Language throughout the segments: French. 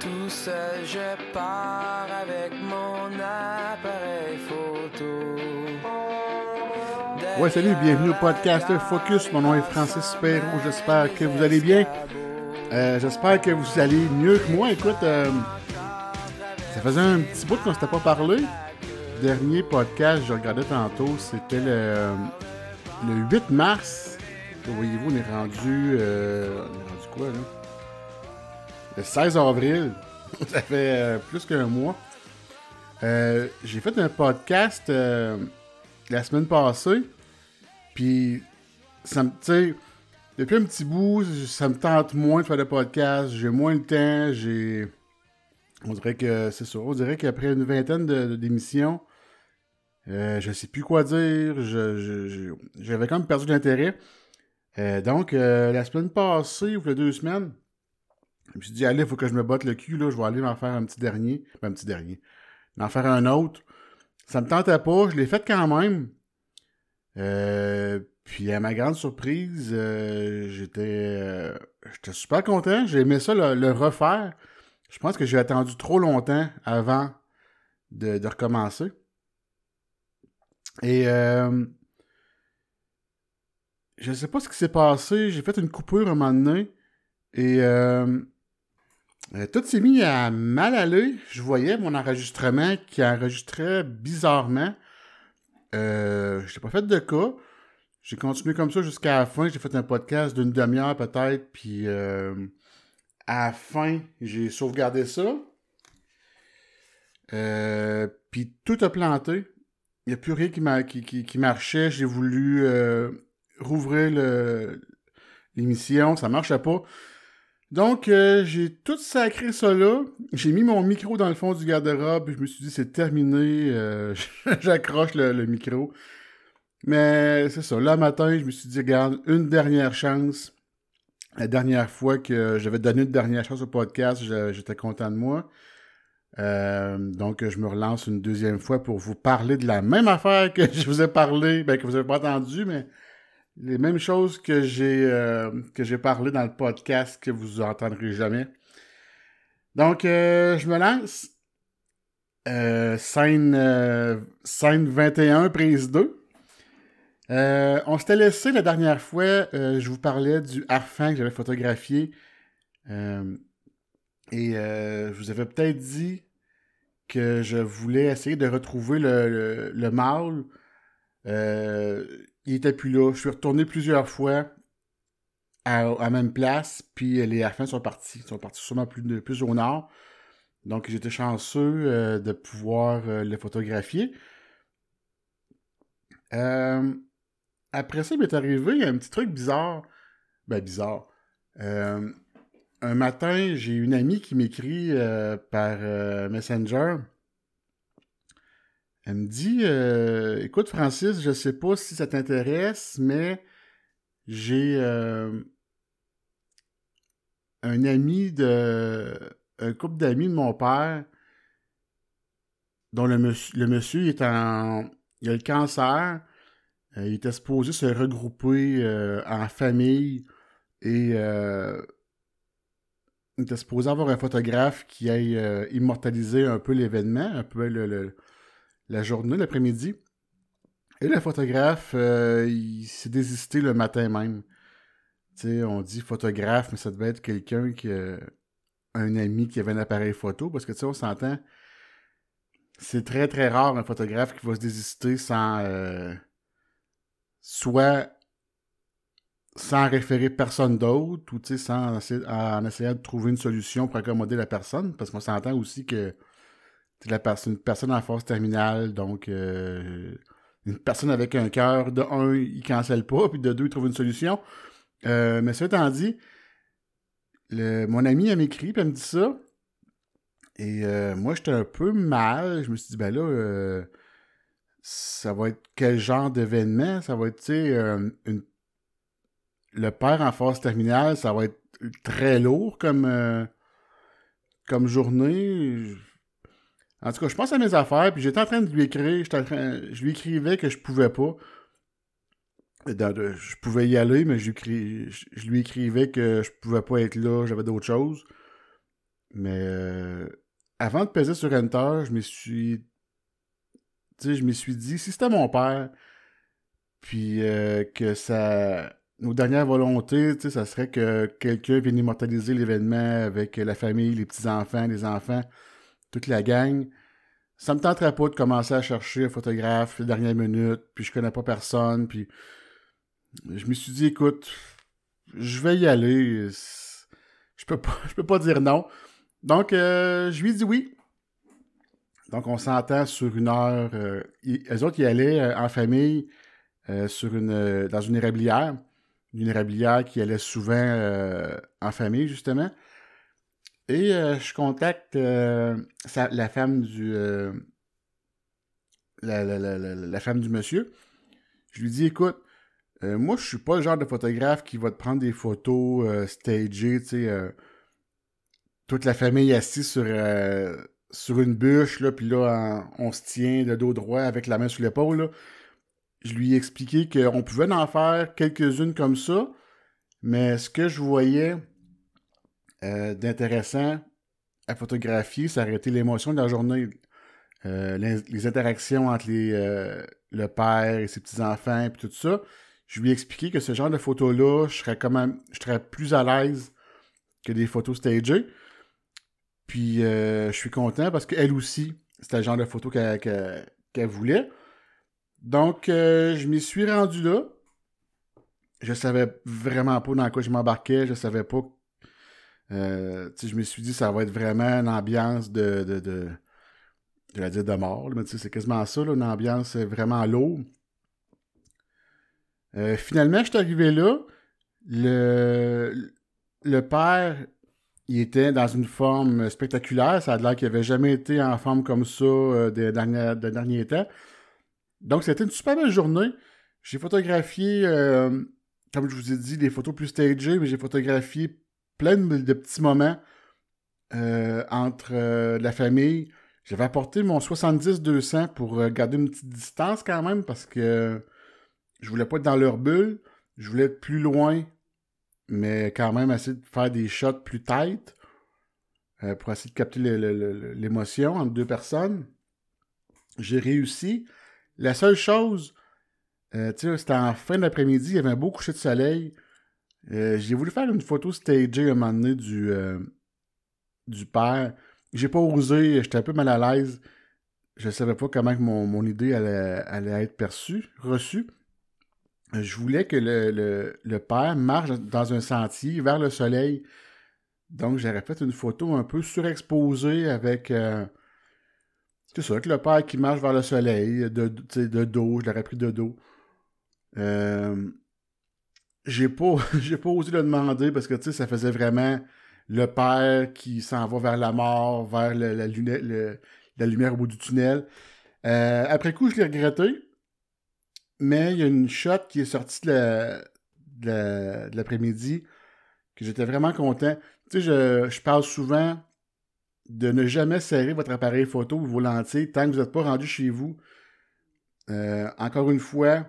Tout seul, je pars avec mon appareil photo. Ouais, salut, bienvenue au podcast Focus. Mon nom est Francis Perrault. J'espère que vous allez bien. Euh, J'espère que vous allez mieux que moi. Écoute, euh, ça faisait un petit bout qu'on s'était pas parlé. Dernier podcast, je regardais tantôt, c'était le, le 8 mars. Voyez-vous, on est rendu. Euh, on est rendu quoi, là? Le 16 avril. ça fait euh, plus qu'un mois. Euh, J'ai fait un podcast euh, la semaine passée. Puis, ça me. Tu sais, depuis un petit bout, ça me tente moins de faire des podcasts. J'ai moins le temps. J'ai. On dirait que c'est ça. On dirait qu'après une vingtaine d'émissions, je sais plus quoi dire. J'avais quand même perdu l'intérêt. Donc, la semaine passée, ou a deux semaines, je me suis dit, allez, il faut que je me botte le cul, là, je vais aller m'en faire un petit dernier. Ben, un petit dernier. M'en faire un autre. Ça me tentait pas, je l'ai fait quand même. Euh, puis à ma grande surprise, euh, j'étais euh, super content. J'ai aimé ça le, refaire. Je pense que j'ai attendu trop longtemps avant de, recommencer. Et euh, je sais pas ce qui s'est passé. J'ai fait une coupure un moment donné. Et euh, tout s'est mis à mal aller. Je voyais mon enregistrement qui enregistrait bizarrement. Euh, je n'ai pas fait de cas. J'ai continué comme ça jusqu'à la fin. J'ai fait un podcast d'une demi-heure peut-être. Puis euh, à la fin, j'ai sauvegardé ça. Puis tout a planté. Il n'y a plus rien qui, qui, marchait. J'ai voulu rouvrir l'émission. Ça marchait pas. Donc, euh, j'ai tout sacré ça là. J'ai mis mon micro dans le fond du garde-robe. Je me suis dit, c'est terminé. euh, J'accroche le, micro. Mais c'est ça. Là, matin, je me suis dit, regarde, une dernière chance. La dernière fois que j'avais donné une dernière chance au podcast, j'étais content de moi. Euh, donc, je me relance une deuxième fois pour vous parler de la même affaire que je vous ai parlé, ben, que vous n'avez pas entendu, mais les mêmes choses que j'ai euh, que j'ai parlé dans le podcast que vous entendrez jamais. Donc, euh, je me lance. Euh, scène, euh, scène 21, prise 2. Euh, on s'était laissé la dernière fois, je vous parlais du harfang que j'avais photographié. Et je vous avais peut-être dit que je voulais essayer de retrouver le, le, le mâle. Euh, il était plus là. Je suis retourné plusieurs fois à, la même place, puis les harfins sont partis. Ils sont partis sûrement plus, au nord. Donc j'étais chanceux euh, de pouvoir euh, les photographier. Euh, après ça, il m'est arrivé un petit truc bizarre. Ben, bizarre. Euh, un matin, j'ai une amie qui m'écrit euh, par euh, Messenger. Elle me dit euh, Écoute, Francis, je sais pas si ça t'intéresse, mais j'ai euh, un ami de. un couple d'amis de mon père dont le monsieur, le monsieur est en. Il a le cancer. Euh, il était supposé se regrouper en famille et il était supposé avoir un photographe qui aille immortaliser un peu l'événement, un peu le, la journée, l'après-midi. Et le photographe, euh, il s'est désisté le matin même. On dit photographe, mais ça devait être quelqu'un qui a un ami qui avait un appareil photo, parce que tu sais, on s'entend, c'est très très rare un photographe qui va se désister sans euh, soit sans référer personne d'autre ou tu sais, sans essayer- en essayant de trouver une solution pour accommoder la personne, parce qu'on s'entend aussi que la personne, une personne en phase terminale, donc euh, une personne avec un cœur, de un, il cancelle pas, puis de deux, il trouve une solution. Euh, mais ça étant dit, le- mon ami, elle m'écrit, puis elle me dit ça. Et euh, moi, j'étais un peu mal. Je me suis dit, ben là, euh, ça va être quel genre d'événement? Ça va être, tu sais, euh, une- le père en phase terminale, ça va être très lourd comme, euh, comme journée. En tout cas, je pense à mes affaires, puis j'étais en train de lui écrire, en train, je lui écrivais que je pouvais pas. Je pouvais y aller, mais je lui écrivais que je pouvais pas être là, j'avais d'autres choses. Mais euh, avant de peser sur Enter, je me suis. Tu sais, je me suis dit, si c'était mon père, puis euh, que ça. Nos dernières volontés, tu sais, ça serait que quelqu'un vienne immortaliser l'événement avec la famille, les petits-enfants, les enfants, toute la gang. Ça me tenterait pas de commencer à chercher un photographe les dernières minutes, puis je connais pas personne, puis je me suis dit, écoute, je vais y aller. Je peux pas, je peux pas dire non. Donc, euh, je lui ai dit oui. Donc, on s'entend sur une heure. Euh, autres, ils allaient euh, en famille sur une, dans une érablière. Une érablière qui allait souvent en famille, justement. Et je contacte la femme du. La, la, femme du monsieur. Je lui dis écoute, moi, je suis pas le genre de photographe qui va te prendre des photos stagées, tu sais toute la famille assise sur, euh, sur une bûche, là, puis là, on se tient le dos droit avec la main sur l'épaule. Je lui ai expliqué qu'on pouvait en faire quelques-unes comme ça, mais ce que je voyais euh, d'intéressant à photographier, ça aurait été l'émotion de la journée. Euh, les, interactions entre les, le père et ses petits-enfants, et tout ça. Je lui ai expliqué que ce genre de photos-là, je serais quand même, je serais plus à l'aise que des photos stagées. Puis euh, je suis content parce qu'elle aussi, c'était le genre de photo qu'elle voulait. Donc, euh, je m'y suis rendu là. Je savais vraiment pas dans quoi je m'embarquais. Je savais pas. Euh, je me suis dit, ça va être vraiment une ambiance de. de, de dire de mort, c'est quasiment ça, une ambiance vraiment lourde. finalement, je suis arrivé là. Le, le père il était dans une forme spectaculaire. Ça a l'air qu'il n'avait jamais été en forme comme ça euh, des, derniers, temps. Donc, c'était une super belle journée. J'ai photographié, euh, comme je vous ai dit, des photos plus stagées, mais j'ai photographié plein de, petits moments euh, entre la famille. J'avais apporté mon 70-200 pour garder une petite distance quand même parce que je voulais pas être dans leur bulle. Je voulais être plus loin mais quand même essayer de faire des shots plus tight euh, pour essayer de capter l'émotion entre deux personnes. J'ai réussi. La seule chose, euh, c'était en fin d'après-midi, il y avait un beau coucher de soleil. Euh, j'ai voulu faire une photo stagée à un moment donné du, du père. J'ai pas osé, j'étais un peu mal à l'aise. Je savais pas comment mon, mon idée allait, allait être perçue, reçue je voulais que le, père marche dans un sentier vers le soleil. Donc, j'aurais fait une photo un peu surexposée avec. Euh, c'est ça, que le père qui marche vers le soleil, de, de dos, je l'aurais pris de dos. Euh, j'ai pas, j'ai pas osé le demander parce que tu sais, ça faisait vraiment le père qui s'en va vers la mort, vers la, la, lumière au bout du tunnel. Euh, après coup, je l'ai regretté mais il y a une shot qui est sortie de l'après-midi que j'étais vraiment content. Tu sais, je, je, parle souvent de ne jamais serrer votre appareil photo ou vos lentilles tant que vous n'êtes pas rendu chez vous. Euh, encore une fois,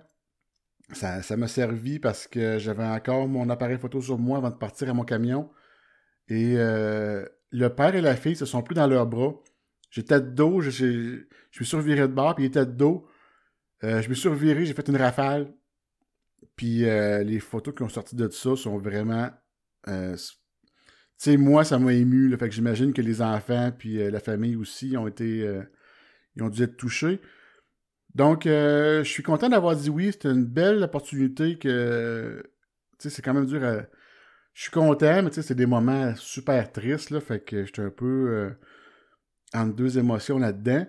ça, m'a servi parce que j'avais encore mon appareil photo sur moi avant de partir à mon camion. Et euh, le père et la fille se sont pris dans leurs bras. J'étais de dos, je, me suis reviré de bord, puis il était de dos. Euh, je me suis reviré, j'ai fait une rafale. Puis euh, les photos qui ont sorti de ça sont vraiment. Tu sais, moi, ça m'a ému. fait que j'imagine que les enfants puis la famille aussi ont été. ils ont dû être touchés. Donc, je suis content d'avoir dit oui. C'était une belle opportunité que. Tu sais, c'est quand même dur à. Je suis content, mais tu sais, c'est des moments super tristes, là. Fait que j'étais un peu entre deux émotions là-dedans.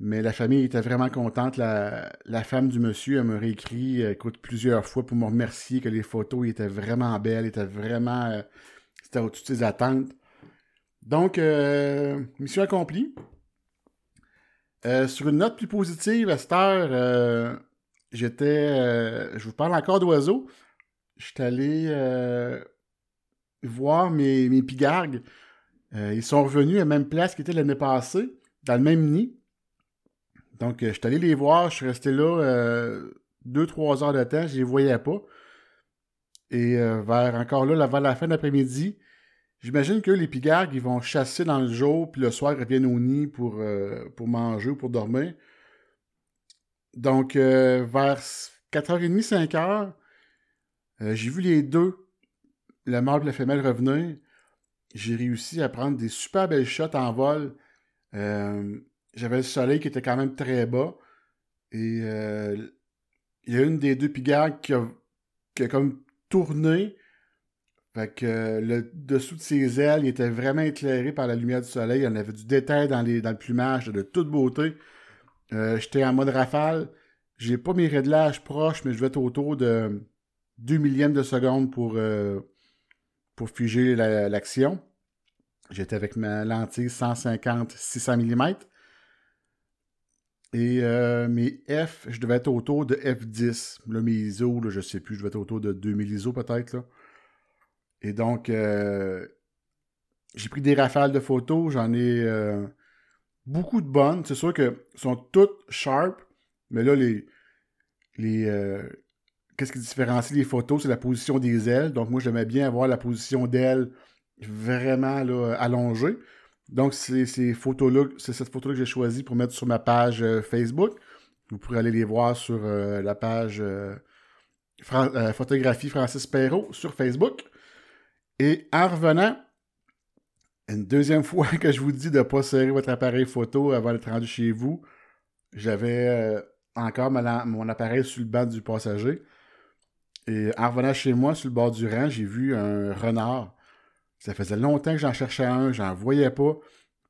Mais la famille était vraiment contente. La, femme du monsieur, elle m'a réécrit euh, écoute, plusieurs fois pour me remercier que les photos étaient vraiment belles, étaient vraiment. Euh, c'était au-dessus de ses attentes. Donc, euh, mission accomplie. Sur une note plus positive, à cette heure, j'étais. je vous parle encore d'oiseaux. J'étais allé voir mes, pigargues. ils sont revenus à la même place qu'ils étaient l'année passée, dans le même nid. Donc, euh, je suis allé les voir, je suis resté là euh, deux, trois heures de temps, je les voyais pas. Et euh, vers encore là, vers la fin d'après-midi, J'imagine que les pigargues, ils vont chasser dans le jour, puis le soir, ils reviennent au nid pour, euh, pour manger ou pour dormir. Donc, euh, vers 4h30, 5h, euh, j'ai vu les deux, le mâle et la femelle, revenir. J'ai réussi à prendre des super belles shots en vol. J'avais le soleil qui était quand même très bas. Et il y a une des deux pigargues qui a, qui a comme tourné fait que euh, le dessous de ses ailes, il était vraiment éclairé par la lumière du soleil. Il y en avait du détail dans, les, dans le plumage, de toute beauté. Euh, j'étais en mode rafale. J'ai pas mes réglages proches, mais je vais être autour de 2 millièmes de seconde pour, euh, pour figer l'action. J'étais avec ma lentille 150-600 mm. Et mes F, je devais être autour de F10. Là, mes ISO, là, je sais plus, je devais être autour de 2000 ISO peut-être. Et donc, euh, j'ai pris des rafales de photos. J'en ai euh, beaucoup de bonnes. C'est sûr qu'elles sont toutes sharp, mais là, les. les euh, Qu'est-ce qui différencie les photos? C'est la position des ailes. Donc, moi, j'aimais bien avoir la position d'ailes vraiment allongée. Donc, c'est ces photos-là, c'est cette photo-là que j'ai choisie pour mettre sur ma page Facebook. Vous pourrez aller les voir sur la page Photographie Francis Perrault sur Facebook. Et en revenant, une deuxième fois que je vous dis de ne pas serrer votre appareil photo avant d'être rendu chez vous, j'avais euh, encore mon appareil sur le banc du passager. Et en revenant chez moi, sur le bord du rang, j'ai vu un renard. Ça faisait longtemps que j'en cherchais un, j'en voyais pas.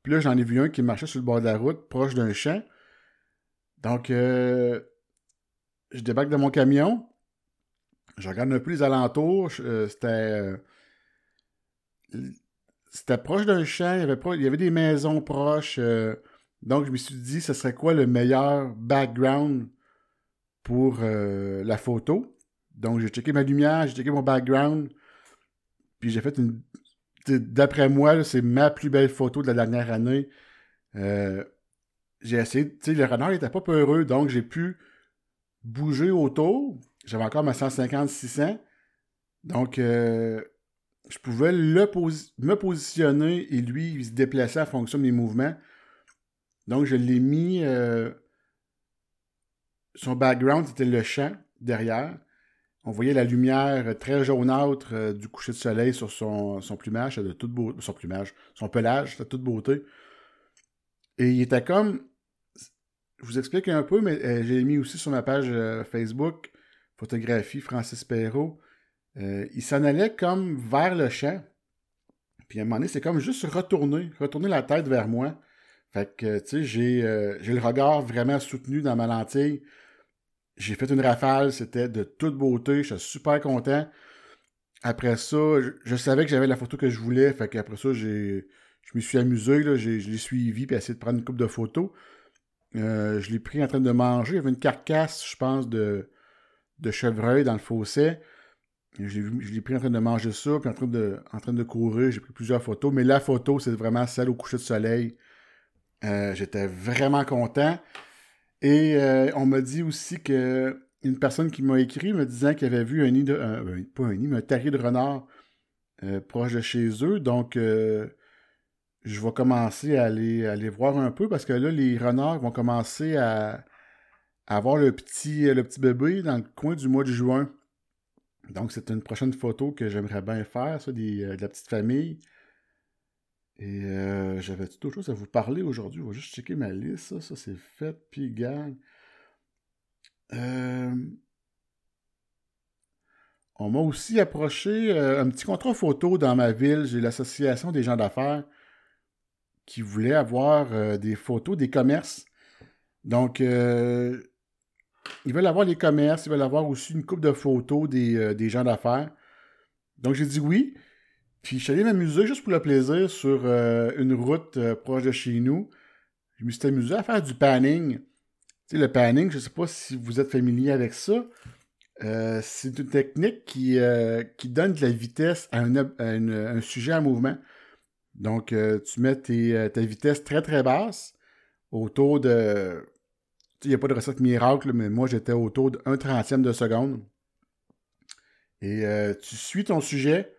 Puis là, j'en ai vu un qui marchait sur le bord de la route, proche d'un champ. Donc, euh, je débarque de mon camion. Je regarde un peu les alentours. Euh, c'était c'était proche d'un champ, il y, avait il y avait des maisons proches. Euh, donc, je me suis dit, ce serait quoi le meilleur background pour euh, la photo? Donc, j'ai checké ma lumière, j'ai checké mon background. Puis j'ai fait une. D'après moi, c'est ma plus belle photo de la dernière année. Euh, j'ai essayé. Tu sais, le renard n'était pas peureux, donc j'ai pu bouger autour. J'avais encore ma 150-600. Donc, je pouvais me positionner et lui, il se déplaçait en fonction de mes mouvements. Donc, je l'ai mis. Euh, son background, c'était le champ derrière. On voyait la lumière très jaunâtre euh, du coucher de soleil sur son, plumage, de toute beauté. Son plumage, son pelage, de toute beauté. Et il était comme. Je vous explique un peu, mais euh, j'ai mis aussi sur ma page Facebook, photographie Francis Perrault. Euh, il s'en allait comme vers le champ. Puis à un moment donné, c'est comme juste retourner, retourner la tête vers moi. Fait que, tu sais, euh, j'ai le regard vraiment soutenu dans ma lentille. J'ai fait une rafale, c'était de toute beauté, je suis super content. Après ça, je, savais que j'avais la photo que je voulais, fait qu'après ça, j'ai, je me suis amusé, là, je l'ai suivi, puis essayé de prendre une coupe de photos. Euh, je l'ai pris en train de manger, il y avait une carcasse, je pense, de, de chevreuil dans le fossé. Je l'ai pris en train de manger ça, puis en train de, courir. J'ai pris plusieurs photos, mais la photo, c'est vraiment celle au coucher de soleil. Euh, j'étais vraiment content. Et euh, on m'a dit aussi que une personne qui m'a écrit me disant qu'il avait vu un nid de. Ben, pas un nid, mais un terrier de renard euh, proche de chez eux. Donc, je vais commencer à aller, voir un peu parce que là, les renards vont commencer à, avoir le petit bébé dans le coin du mois de juin. Donc, c'est une prochaine photo que j'aimerais bien faire, ça, euh, de la petite famille. Et euh, j'avais d'autres choses à vous parler aujourd'hui? Je vais juste checker ma liste. Ça, ça c'est fait. Puis, gang. Euh, on m'a aussi approché un petit contrat photo dans ma ville. J'ai l'association des gens d'affaires qui voulaient avoir des photos des commerces. Donc, ils veulent avoir les commerces, ils veulent avoir aussi une coupe de photos des, euh, gens d'affaires. Donc j'ai dit oui. Puis je suis allé m'amuser juste pour le plaisir sur euh, une route euh, proche de chez nous. Je me suis amusé à faire du panning. Tu sais, le panning, je ne sais pas si vous êtes familier avec ça. c'est une technique qui, qui donne de la vitesse à un, sujet en mouvement. Donc, tu mets ta vitesse très très basse, autour de il n'y a pas de recette miracle, mais moi, j'étais autour d'un trentième de seconde. Et euh, tu suis ton sujet,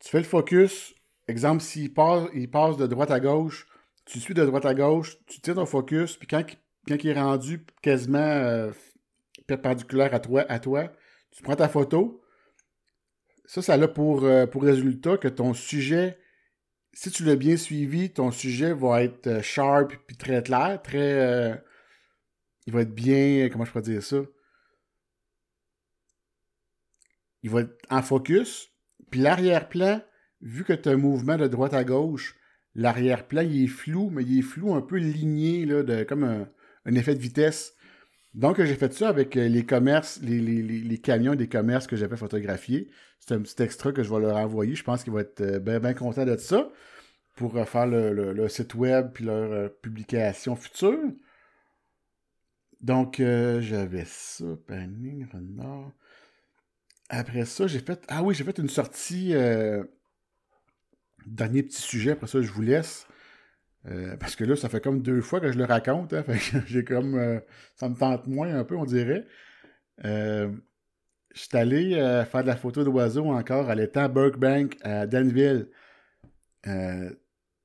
Tu fais le focus. Exemple, s'il passe, il passe de droite à gauche, tu suis de droite à gauche, tu tires ton focus, puis quand, quand il est rendu quasiment euh, perpendiculaire à toi, à toi, tu prends ta photo. Ça, ça a pour, euh, pour résultat que ton sujet, si tu l'as bien suivi, ton sujet va être sharp puis très clair, très. Il va être bien. Comment je pourrais dire ça? Il va être en focus. Puis l'arrière-plan, vu que tu as un mouvement de droite à gauche, l'arrière-plan, il est flou, mais il est flou un peu ligné, là, de, comme un, effet de vitesse. Donc, j'ai fait ça avec euh, les commerces, les, camions des commerces que j'avais photographiés. C'est un petit extra que je vais leur envoyer. Je pense qu'ils vont être euh, bien content de ça pour euh, faire le, site web puis leur publication future. Donc, j'avais ça, Panning, Renard. Après ça, j'ai fait. Ah oui, j'ai fait une sortie Dernier petit sujet, après ça, je vous laisse. Euh, parce que là, ça fait comme deux fois que je le raconte. Hein, j'ai comme. Euh, ça me tente moins un peu, on dirait. Euh, je allé faire de la photo d'oiseaux encore à l'étang Burkbank à Danville.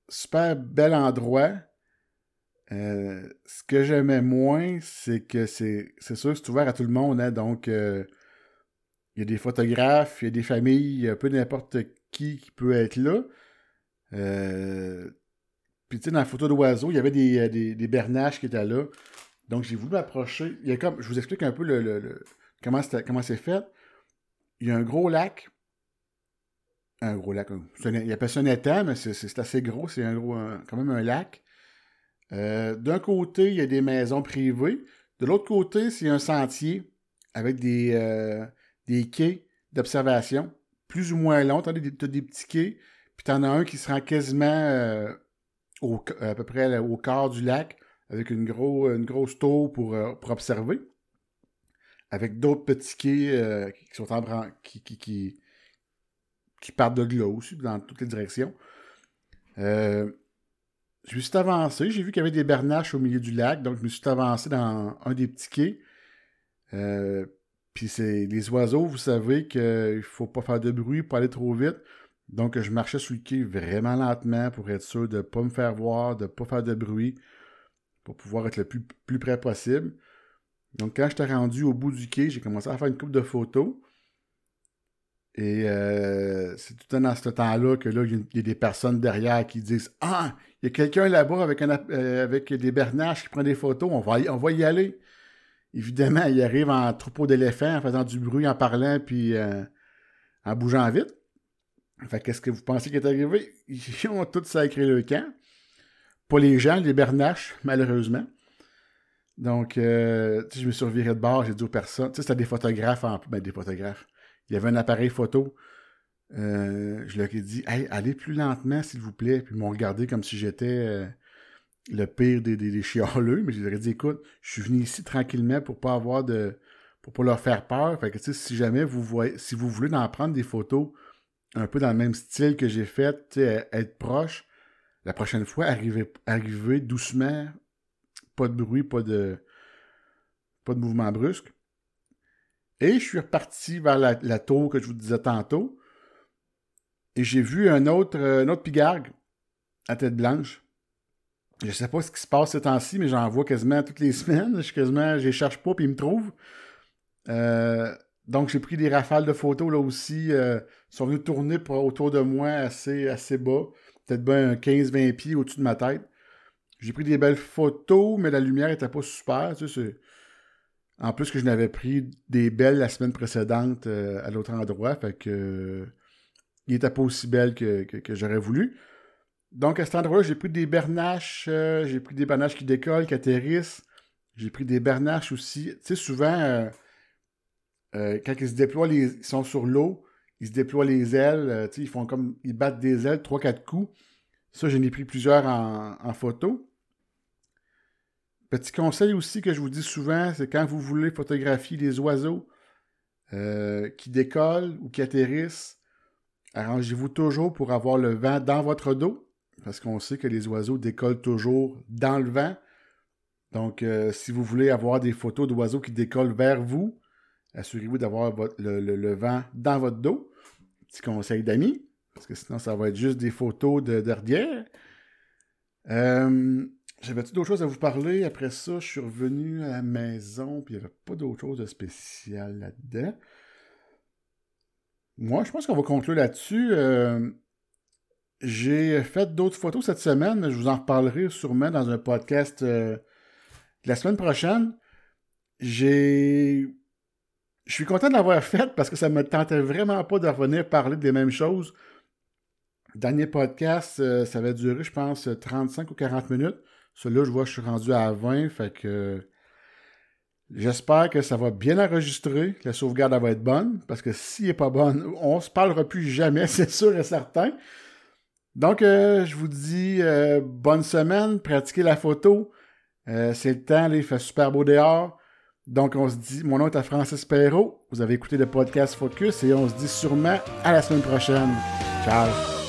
super bel endroit. Ce que j'aimais moins, c'est que c'est sûr que c'est ouvert à tout le monde. Hein, donc, il y a des photographes, il y a des familles, un peu n'importe qui qui peut être là. Euh, puis, tu sais, dans la photo d'oiseau, il y avait des, euh, des, bernaches qui étaient là. Donc, j'ai voulu m'approcher. Il y a comme, je vous explique un peu le, comment, c'est fait. Il y a un gros lac. Un gros lac. Il appelle ça un étang, mais c'est assez gros. C'est un gros, quand même un lac. Euh, d'un côté, il y a des maisons privées. De l'autre côté, c'est un sentier avec des, des quais d'observation, plus ou moins longs. Tu as, des petits quais puis t'en as un qui se rend quasiment euh, au, à peu près au quart du lac, avec une, gros, une grosse tour pour, euh, pour observer. Avec d'autres petits quais euh, qui sont en qui, qui, qui, partent de là aussi, dans toutes les directions. Je me suis avancé, j'ai vu qu'il y avait des bernaches au milieu du lac, donc je me suis avancé dans un des petits quais. puis c'est les oiseaux, vous savez qu'il ne faut pas faire de bruit, pas aller trop vite. Donc, je marchais sur le quai vraiment lentement pour être sûr de ne pas me faire voir, de ne pas faire de bruit, pour pouvoir être le plus, plus près possible. Donc, quand j'étais rendu au bout du quai, j'ai commencé à faire une coupe de photos. Et euh, c'est tout dans ce temps-là que là, il y, a des personnes derrière qui disent Ah, il y a quelqu'un là-bas avec, euh, avec des bernaches qui prend des photos, on va, y, on va y aller. Évidemment, il arrive en troupeau d'éléphants, en faisant du bruit, en parlant, puis euh, en bougeant vite. Fait qu'est-ce que vous pensez qui est arrivé? Ils ont tous sacré le camp. Pas les gens, les bernaches, malheureusement. Donc, euh, je me suis reviré de bord, j'ai dit aux personnes, tu sais, c'était des photographes en ben, des photographes. Il y avait un appareil photo. Euh, je leur ai dit, allez plus lentement, s'il vous plaît. Puis ils m'ont regardé comme si j'étais euh, le pire des, des, chialeux. Mais je leur ai dit, écoute, je suis venu ici tranquillement pour pas avoir de. pour pas leur faire peur. Si jamais vous voyez, si vous voulez en prendre des photos un peu dans le même style que j'ai fait, être proche. La prochaine fois, arriver, arriver doucement, pas de bruit, pas de, pas de mouvement brusque. Et je suis reparti vers la, tour que je vous disais tantôt. Et j'ai vu un autre, un autre pigargue à tête blanche. Je sais pas ce qui se passe ces temps-ci, mais j'en vois quasiment toutes les semaines. Je quasiment, je les cherche pas, puis ils me trouvent. Euh, donc, j'ai pris des rafales de photos là aussi. Euh, ils sont venus tourner autour de moi assez, assez bas. Peut-être bien 15-20 pieds au-dessus de ma tête. J'ai pris des belles photos, mais la lumière n'était pas super. En plus que je n'avais pris des belles la semaine précédente euh, à l'autre endroit. Fait que il n'était pas aussi belle que, j'aurais voulu. Donc à cet endroit-là, j'ai pris des bernaches, euh, j'ai pris des bernaches qui décollent, qui atterrissent. J'ai pris des bernaches aussi. Tu sais, souvent, euh, quand ils se déploient, ils sont sur l'eau, ils se déploient les ailes, euh, ils font comme, ils battent des ailes, 3-4 coups. Ça, j'en ai pris plusieurs en, photo. Petit conseil aussi que je vous dis souvent, c'est quand vous voulez photographier les oiseaux euh, qui décollent ou qui atterrissent, arrangez-vous toujours pour avoir le vent dans votre dos, parce qu'on sait que les oiseaux décollent toujours dans le vent. Donc, si vous voulez avoir des photos d'oiseaux qui décollent vers vous, Assurez-vous d'avoir le, vent dans votre dos. Petit conseil d'amis. Parce que sinon, ça va être juste des photos de derrière. Euh, J'avais-tu d'autres choses à vous parler? Après ça, je suis revenu à la maison, puis il n'y avait pas d'autre chose de spécial là-dedans. Moi, je pense qu'on va conclure là-dessus. Euh, j'ai fait d'autres photos cette semaine, mais je vous en reparlerai sûrement dans un podcast euh, la semaine prochaine. J'ai. Je suis content de l'avoir fait parce que ça me tentait vraiment pas de revenir parler des mêmes choses. Dernier podcast, euh, ça va durer, je pense, 35 ou 40 minutes. Celui-là, je vois, je suis rendu à 20, fait que j'espère que ça va bien enregistrer, que la sauvegarde va être bonne, parce que s'il n'est pas bonne, on se parlera plus jamais, c'est sûr et certain. Donc, euh, je vous dis euh, bonne semaine, pratiquez la photo. c'est le temps, il fait super beau dehors. Donc, on se dit, mon nom est Francis Perrault. Vous avez écouté le podcast Focus et on se dit sûrement à la semaine prochaine. Ciao!